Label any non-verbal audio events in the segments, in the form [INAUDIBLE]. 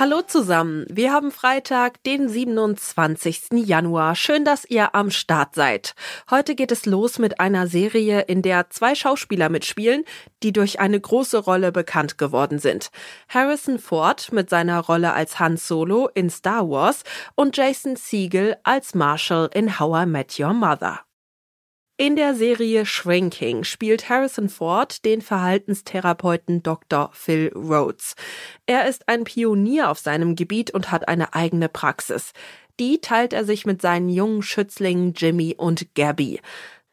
Hallo zusammen, wir haben Freitag, den 27. Januar. Schön, dass ihr am Start seid. Heute geht es los mit einer Serie, in der zwei Schauspieler mitspielen, die durch eine große Rolle bekannt geworden sind. Harrison Ford mit seiner Rolle als Han Solo in Star Wars und Jason Siegel als Marshall in How I Met Your Mother. In der Serie Shrinking spielt Harrison Ford den Verhaltenstherapeuten Dr. Phil Rhodes. Er ist ein Pionier auf seinem Gebiet und hat eine eigene Praxis. Die teilt er sich mit seinen jungen Schützlingen Jimmy und Gabby.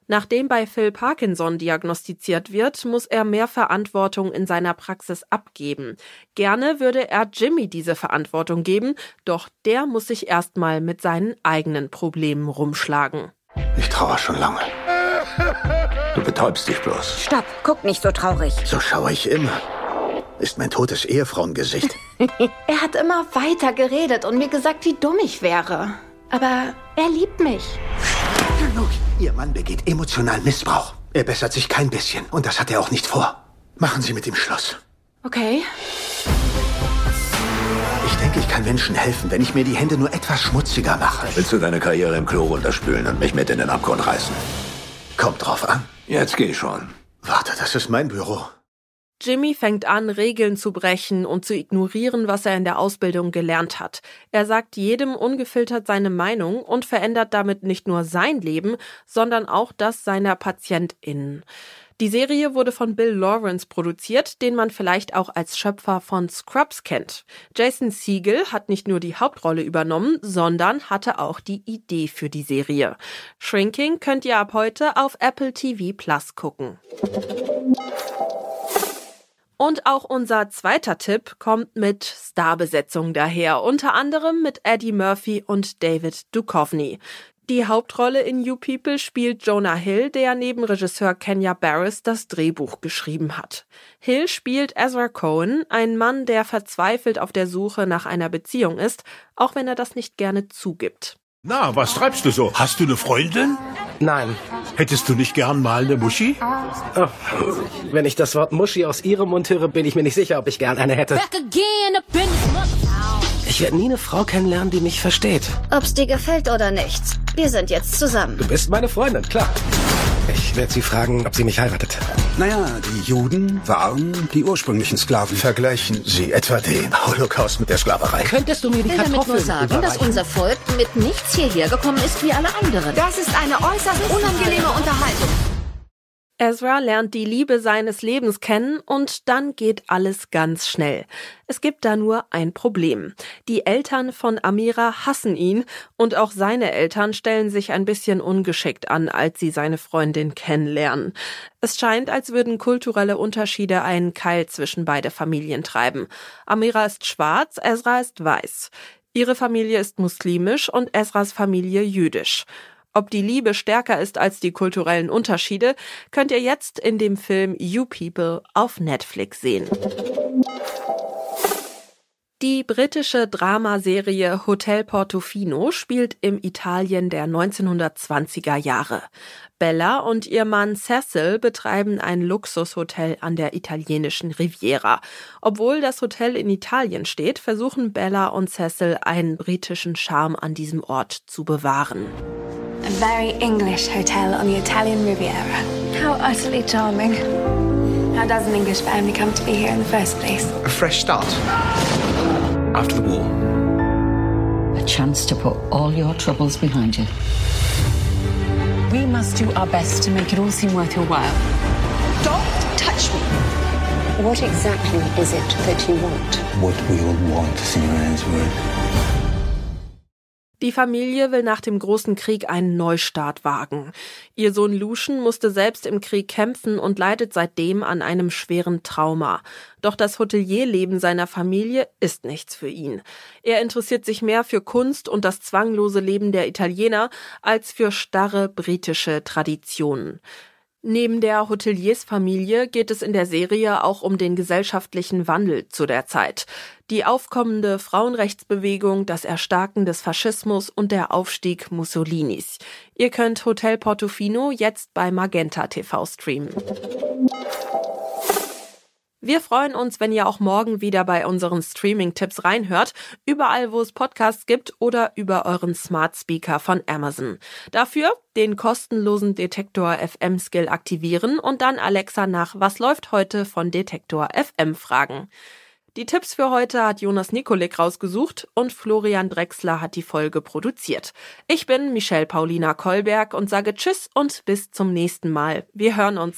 Nachdem bei Phil Parkinson diagnostiziert wird, muss er mehr Verantwortung in seiner Praxis abgeben. Gerne würde er Jimmy diese Verantwortung geben, doch der muss sich erstmal mit seinen eigenen Problemen rumschlagen. Ich trauere schon lange. Du betäubst dich bloß. Stopp, guck nicht so traurig. So schaue ich immer. Ist mein totes Ehefrauengesicht. [LAUGHS] er hat immer weiter geredet und mir gesagt, wie dumm ich wäre. Aber er liebt mich. Genug. Ihr Mann begeht emotionalen Missbrauch. Er bessert sich kein bisschen. Und das hat er auch nicht vor. Machen Sie mit ihm Schluss. Okay. Ich denke, ich kann Menschen helfen, wenn ich mir die Hände nur etwas schmutziger mache. Willst du deine Karriere im Klo runterspülen und mich mit in den Abgrund reißen? Kommt drauf an. Jetzt geh schon. Warte, das ist mein Büro. Jimmy fängt an, Regeln zu brechen und zu ignorieren, was er in der Ausbildung gelernt hat. Er sagt jedem ungefiltert seine Meinung und verändert damit nicht nur sein Leben, sondern auch das seiner PatientInnen. Die Serie wurde von Bill Lawrence produziert, den man vielleicht auch als Schöpfer von Scrubs kennt. Jason Siegel hat nicht nur die Hauptrolle übernommen, sondern hatte auch die Idee für die Serie. Shrinking könnt ihr ab heute auf Apple TV Plus gucken. Und auch unser zweiter Tipp kommt mit Starbesetzung daher, unter anderem mit Eddie Murphy und David Duchovny. Die Hauptrolle in You People spielt Jonah Hill, der neben Regisseur Kenya Barris das Drehbuch geschrieben hat. Hill spielt Ezra Cohen, ein Mann, der verzweifelt auf der Suche nach einer Beziehung ist, auch wenn er das nicht gerne zugibt. Na, was treibst du so? Hast du eine Freundin? Nein. Hättest du nicht gern mal eine Muschi? Oh, wenn ich das Wort Muschi aus ihrem Mund höre, bin ich mir nicht sicher, ob ich gern eine hätte. Ich werde nie eine Frau kennenlernen, die mich versteht. Ob's dir gefällt oder nicht. Wir sind jetzt zusammen. Du bist meine Freundin, klar. Ich werde sie fragen, ob sie mich heiratet. Naja, die Juden waren die ursprünglichen Sklaven. Vergleichen Sie etwa den Holocaust mit der Sklaverei. Könntest du mir die Ich will damit nur sagen, dass unser Volk mit nichts hierher gekommen ist wie alle anderen. Das ist eine äußerst unangenehme Unterhaltung. Ezra lernt die Liebe seines Lebens kennen und dann geht alles ganz schnell. Es gibt da nur ein Problem. Die Eltern von Amira hassen ihn und auch seine Eltern stellen sich ein bisschen ungeschickt an, als sie seine Freundin kennenlernen. Es scheint, als würden kulturelle Unterschiede einen Keil zwischen beide Familien treiben. Amira ist schwarz, Ezra ist weiß. Ihre Familie ist muslimisch und Ezras Familie jüdisch. Ob die Liebe stärker ist als die kulturellen Unterschiede, könnt ihr jetzt in dem Film You People auf Netflix sehen. Die britische Dramaserie Hotel Portofino spielt im Italien der 1920er Jahre. Bella und ihr Mann Cecil betreiben ein Luxushotel an der italienischen Riviera. Obwohl das Hotel in Italien steht, versuchen Bella und Cecil einen britischen Charme an diesem Ort zu bewahren. A very English hotel on the Italian Riviera. How utterly charming. How does an English family come to be here in the first place? A fresh start. After the war. A chance to put all your troubles behind you. We must do our best to make it all seem worth your while. Don't touch me. What exactly is it that you want? What we all want, Signorina's word. Die Familie will nach dem großen Krieg einen Neustart wagen. Ihr Sohn Lucian musste selbst im Krieg kämpfen und leidet seitdem an einem schweren Trauma. Doch das Hotelierleben seiner Familie ist nichts für ihn. Er interessiert sich mehr für Kunst und das zwanglose Leben der Italiener als für starre britische Traditionen. Neben der Hoteliersfamilie geht es in der Serie auch um den gesellschaftlichen Wandel zu der Zeit. Die aufkommende Frauenrechtsbewegung, das Erstarken des Faschismus und der Aufstieg Mussolinis. Ihr könnt Hotel Portofino jetzt bei Magenta TV streamen. Wir freuen uns, wenn ihr auch morgen wieder bei unseren Streaming-Tipps reinhört, überall wo es Podcasts gibt oder über euren Smart Speaker von Amazon. Dafür den kostenlosen Detektor FM Skill aktivieren und dann Alexa nach Was läuft heute von Detektor FM fragen. Die Tipps für heute hat Jonas Nikolik rausgesucht und Florian Drexler hat die Folge produziert. Ich bin Michelle Paulina Kolberg und sage Tschüss und bis zum nächsten Mal. Wir hören uns.